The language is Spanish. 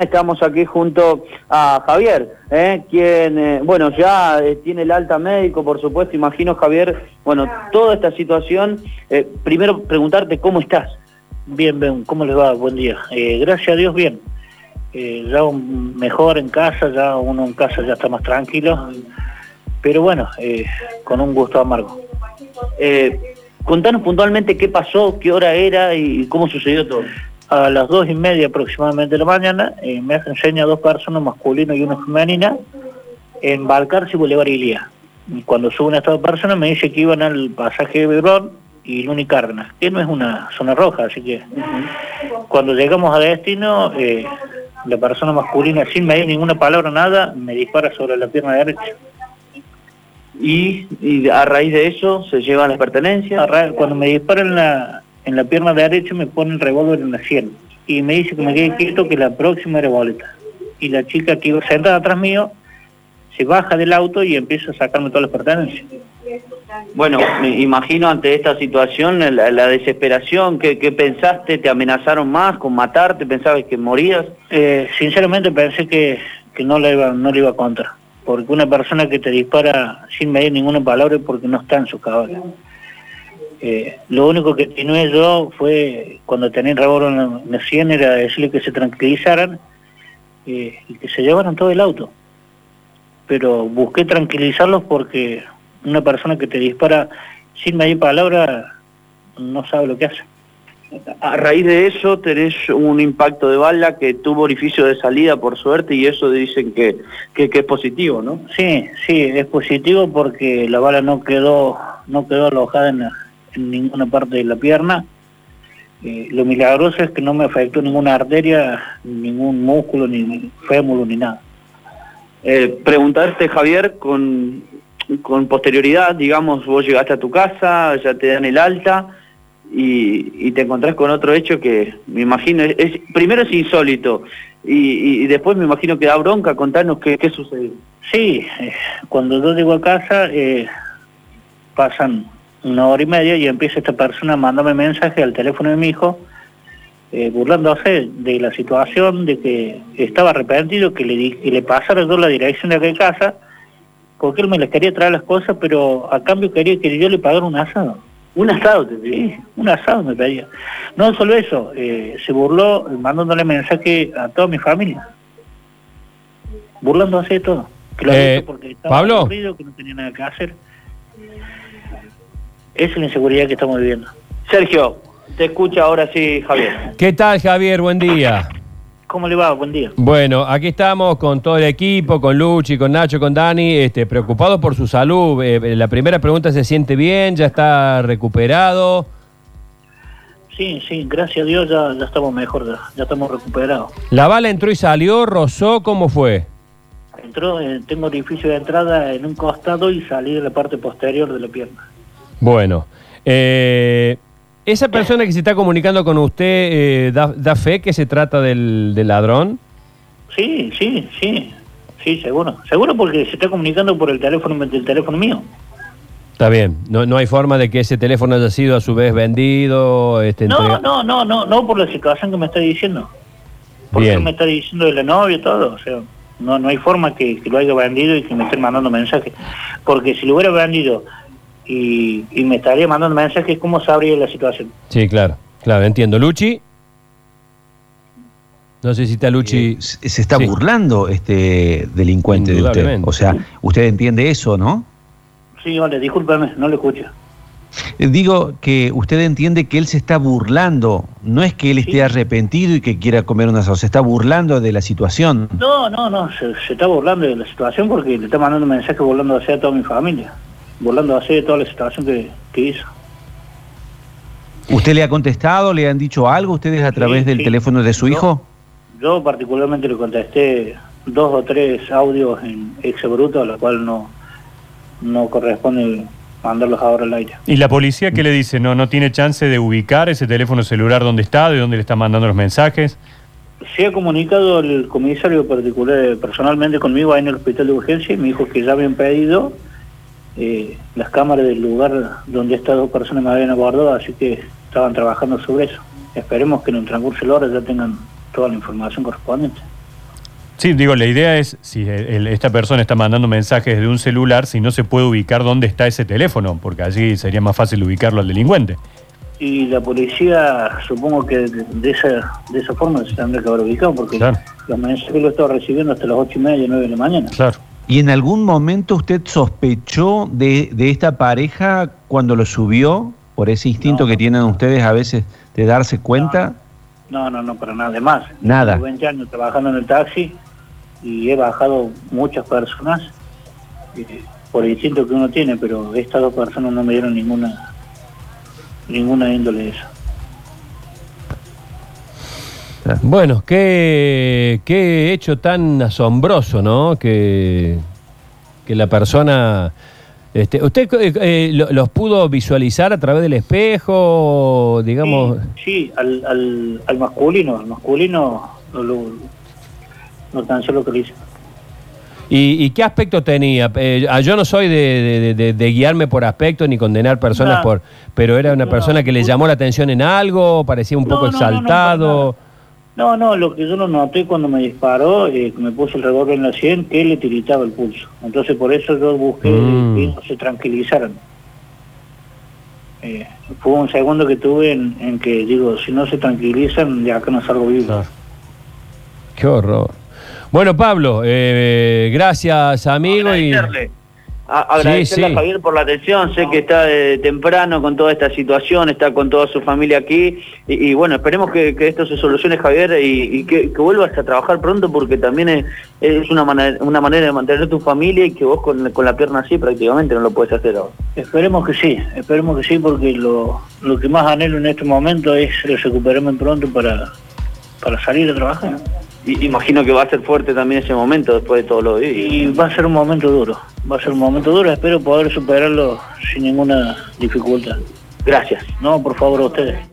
Estamos aquí junto a Javier, ¿eh? quien, eh, bueno, ya eh, tiene el alta médico, por supuesto, imagino, Javier, bueno, toda esta situación, primero preguntarte cómo estás. Bien, bien, ¿cómo les va? Buen día. Gracias a Dios, bien. Ya un- mejor en casa, ya uno en casa ya está más tranquilo, pero bueno, con un gusto amargo. Contanos puntualmente qué pasó, qué hora era y cómo sucedió todo. A las dos y media aproximadamente de la mañana eh, me hacen señas dos personas, masculino y una femenina, en Balcarce y Bolívar Ilía. Y cuando suben a estas dos personas me dice que iban al pasaje de Verón y Luni Cárdenas, que no es una zona roja, así que cuando llegamos a destino, eh, la persona masculina sin medir ninguna palabra, nada, me dispara sobre la pierna derecha. Y, y a raíz de eso se llevan las pertenencias. Cuando me dispara en la, en la pierna derecha me pone el revólver en la sien y me dice que me quede quieto que la próxima era boleta. Y la chica que iba sentada atrás mío se baja del auto y empieza a sacarme todas las pertenencias. Bueno, me imagino ante esta situación la, la desesperación, ¿qué, qué pensaste? ¿Te amenazaron más con matarte? ¿Pensabas que morías? Eh, sinceramente pensé que, que no le iba no le iba a contra, porque una persona que te dispara sin medir ninguna palabra es porque no está en su cabeza. Eh, lo único que continué yo fue, cuando tenía el revólver en la, en la sien, era decirle que se tranquilizaran eh, y que se llevaran todo el auto. Pero busqué tranquilizarlos porque una persona que te dispara sin medir palabra no sabe lo que hace. A raíz de eso tenés un impacto de bala que tuvo orificio de salida por suerte y eso dicen que, que, que es positivo, ¿no? Sí, sí, es positivo porque la bala no quedó, no quedó alojada en, la- en ninguna parte de la pierna. Eh, lo milagroso es que no me afectó ninguna arteria, ningún músculo, ni fémur, ni nada. Eh, preguntarte, Javier, con, con posterioridad, digamos, vos llegaste a tu casa, ya te dan el alta y, y te encontrás con otro hecho que me imagino, es, es- primero es insólito y, y- y después me imagino que da bronca, contanos qué, qué sucedió. Sí, eh, cuando yo llego a casa eh, pasan una hora y media y empieza esta persona a mandarme mensaje al teléfono de mi hijo eh, burlándose de la situación, de que estaba arrepentido, que le, di- que le pasara yo la dirección de aquella casa, porque él me les quería traer las cosas, pero a cambio quería que yo le pagara un asado. Un asado te pido. Sí, un asado me pedía. No solo eso, eh, se burló mandándole mensaje a toda mi familia, burlándose de todo. Que lo había Eh, hecho porque estaba Pablo. aburrido, que no tenía nada que hacer. Esa es la inseguridad que estamos viviendo. Sergio, te escucha ahora sí, Javier. ¿Qué tal, Javier? Buen día. ¿Cómo le va? Buen día. Bueno, aquí estamos con todo el equipo, con Luchi, con Nacho, con Dani, este, preocupados por su salud. Eh, la primera pregunta, ¿se siente bien? ¿Ya está recuperado? Sí, sí, gracias a Dios ya, ya estamos mejor, ya, ya estamos recuperados. ¿La bala entró y salió? ¿Rozó? ¿Cómo fue? Entró, eh, tengo orificio de entrada en un costado y salí de la parte posterior de la pierna. Bueno, eh, ¿esa persona que se está comunicando con usted eh, da, da fe que se trata del, del ladrón? Sí, sí, sí, sí, seguro. Seguro porque se está comunicando por el teléfono del teléfono mío. Está bien, no, no hay forma de que ese teléfono haya sido a su vez vendido. Este, No, entrega- no, no, no, no por la situación que me está diciendo. Porque Bien. me está diciendo de la novia y todo, o sea, no, no hay forma que, que lo haya vendido y que me estén mandando mensajes. Porque si lo hubiera vendido y, y me estaría mandando mensajes, ¿cómo sabría la situación? Sí, claro, claro, entiendo. ¿Luchi? No sé si está Luchi. Eh, se se está Sí. burlando este delincuente de usted. O sea, usted entiende eso, ¿no? Sí, vale, discúlpeme, no lo escucho. Eh, Digo que usted entiende que él se está burlando, no es que él esté Sí. arrepentido y que quiera comer un asado, se está burlando de la situación. No, no, no, se, se está burlando de la situación porque le está mandando mensajes burlándose a toda mi familia, burlándose de toda la situación que, que hizo. ¿Usted le ha contestado, le han dicho algo ustedes a Sí, través del sí. teléfono de su hijo? Yo particularmente le contesté dos o tres audios en exebruto, a lo cual no, no corresponde mandarlos ahora al aire. ¿Y la policía qué le dice? ¿No, ¿No tiene chance de ubicar ese teléfono celular dónde está, de dónde le está mandando los mensajes? Se ha comunicado el comisario particular personalmente conmigo ahí en el hospital de urgencia y me dijo que ya habían pedido eh, las cámaras del lugar donde estas dos personas me habían abordado, así que estaban trabajando sobre eso. Esperemos que en el transcurso de la hora ya tengan toda la información correspondiente. Sí, digo, la idea es, si el- el- esta persona está mandando mensajes desde un celular, si no se puede ubicar dónde está ese teléfono, porque allí sería más fácil ubicarlo al delincuente. Y la policía, supongo que de, de esa, de esa forma se tendría que haber ubicado, porque Claro. los mensajes los estaba recibiendo hasta las ocho y media, nueve de la mañana. Claro. ¿Y en algún momento usted sospechó de, de esta pareja cuando lo subió? Por ese instinto No. que tienen ustedes a veces de darse cuenta. No, no, no, para nada. Además, Nada. llevo 20 años trabajando en el taxi y he bajado muchas personas eh, por el instinto que uno tiene, pero estas dos personas no me dieron ninguna ninguna índole de eso. Bueno, qué, qué hecho tan asombroso, ¿no? Que, que la persona... Este, ¿Usted eh, eh, lo- los pudo visualizar a través del espejo, digamos? Sí, sí, al, al, al masculino, al masculino no, lo, no tan solo que lo hice. ¿Y, y qué aspecto tenía? Eh, ah, yo no soy de, de- de- de guiarme por aspecto ni condenar personas No. por... Pero era una No, persona que le llamó la atención en algo, parecía un No, poco no, no, no, para exaltado. No, no, lo que yo lo noté cuando me disparó, eh, que me puso el revólver en la sien, que le tiritaba el pulso. Entonces por eso yo busqué Mm. que ellos se tranquilizaran. Eh, fue un segundo que tuve en, en que digo, si no se tranquilizan, de acá no salgo vivo. Claro. Qué horror. Bueno, Pablo, eh, gracias, amigo. Y... Agradecerle. A- agradecerle sí. a Javier por la atención, sé que está de temprano con toda esta situación, está con toda su familia aquí y, y bueno, esperemos que, que esto se solucione Javier y, y que, que vuelvas a trabajar pronto porque también es, es una, manera, una manera de mantener tu familia y que vos con, con la pierna así prácticamente no lo puedes hacer ahora. Esperemos que sí, esperemos que sí, porque lo, lo que más anhelo en este momento es recuperarme pronto para, para salir a trabajar. Imagino que va a ser fuerte también ese momento después de todo lo vivido. Y va a ser un momento duro, va a ser un momento duro, espero poder superarlo sin ninguna dificultad. Gracias. No, por favor, a ustedes.